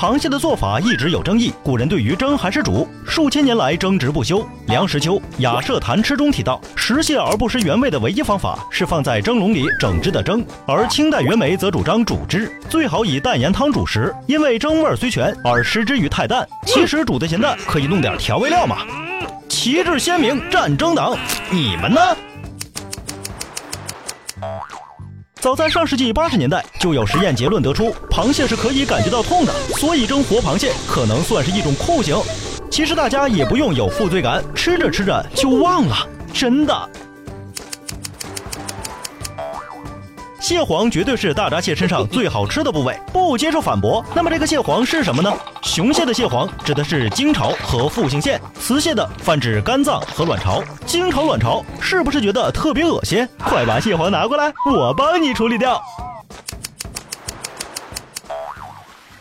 螃蟹的做法一直有争议，古人对于蒸还是煮，数千年来争执不休。梁实秋《雅舍谈吃》中提到，食蟹而不失原味的唯一方法是放在蒸笼里整只的蒸，而清代袁枚则主张煮之，最好以淡盐汤煮食，因为蒸味虽全而失之于太淡。其实煮的咸淡可以弄点调味料嘛。旗帜鲜明战争党，你们呢？早在上世纪八十年代，就有实验结论得出，螃蟹是可以感觉到痛的，所以蒸活螃蟹可能算是一种酷刑。其实大家也不用有负罪感，吃着吃着就忘了，真的。蟹黄绝对是大闸蟹身上最好吃的部位，不接受反驳。那么这个蟹黄是什么呢？雄蟹的蟹黄指的是精巢和复性腺，雌蟹的泛指肝脏和卵巢。精巢、卵巢是不是觉得特别恶心？快把蟹黄拿过来，我帮你处理掉。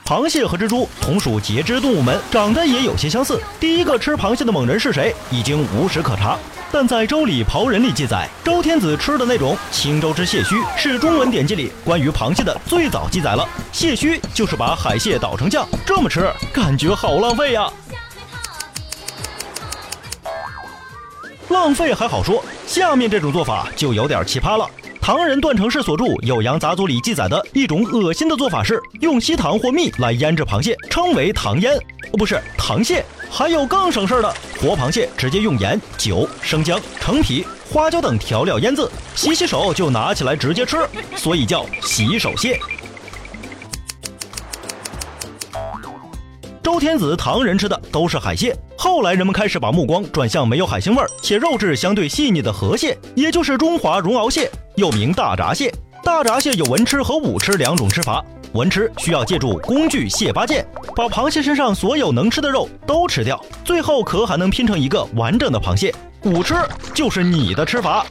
螃蟹和蜘蛛同属节肢动物门，长得也有些相似。第一个吃螃蟹的猛人是谁，已经无史可查。但在《周礼·庖人》里记载，周天子吃的那种青州之蟹须，是中文典籍里关于螃蟹的最早记载了。蟹须就是把海蟹捣成酱，这么吃，感觉好浪费呀。浪费还好说，下面这种做法就有点奇葩了。唐人段成式所著《酉阳杂俎》里记载的一种恶心的做法是用稀糖或蜜来腌制螃蟹，称为糖腌，哦不是糖蟹。还有更省事的，活螃蟹直接用盐、酒、生姜、橙皮、花椒等调料腌制，洗洗手就拿起来直接吃，所以叫洗手蟹。周天子、唐人吃的都是海蟹，后来人们开始把目光转向没有海腥味儿且肉质相对细腻的河蟹，也就是中华绒螯蟹，又名大闸蟹。大闸蟹有文吃和武吃两种吃法，文吃需要借助工具蟹八件，把螃蟹身上所有能吃的肉都吃掉，最后壳还能拼成一个完整的螃蟹。武吃就是你的吃法。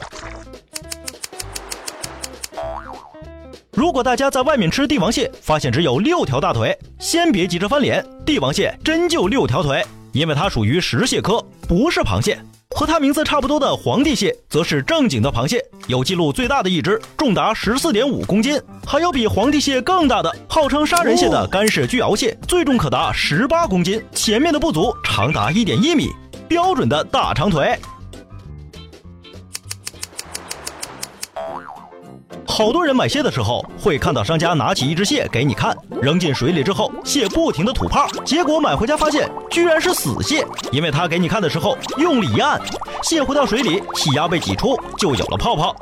如果大家在外面吃帝王蟹，发现只有六条大腿，先别急着翻脸，帝王蟹真就六条腿，因为它属于石蟹科，不是螃蟹。和它名字差不多的皇帝蟹，则是正经的螃蟹，有记录最大的一只重达十四点五公斤，还有比皇帝蟹更大的，号称杀人蟹的干式巨螯蟹，最重可达十八公斤，前面的不足长达一点一米，标准的大长腿。好多人买蟹的时候，会看到商家拿起一只蟹给你看，扔进水里之后，蟹不停的吐泡，结果买回家发现居然是死蟹，因为他给你看的时候用力一按，蟹回到水里，气压被挤出，就有了泡泡。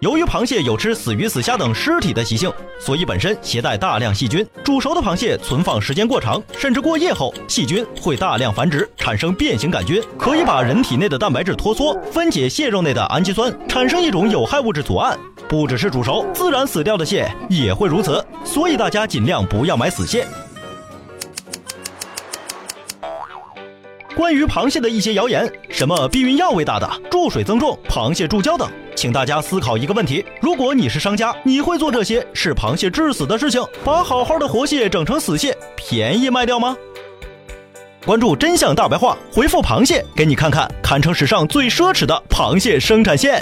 由于螃蟹有吃死鱼、死虾等尸体的习性，所以本身携带大量细菌。煮熟的螃蟹存放时间过长，甚至过夜后，细菌会大量繁殖，产生变形杆菌，可以把人体内的蛋白质脱缩，分解蟹肉内的氨基酸，产生一种有害物质阻胺。不只是煮熟，自然死掉的蟹也会如此。所以大家尽量不要买死蟹。关于螃蟹的一些谣言，什么避孕药为大的、注水增重、螃蟹注胶等。请大家思考一个问题：如果你是商家，你会做这些是螃蟹致死的事情，把好好的活蟹整成死蟹，便宜卖掉吗？关注真相大白话，回复螃蟹，给你看看堪称史上最奢侈的螃蟹生产线。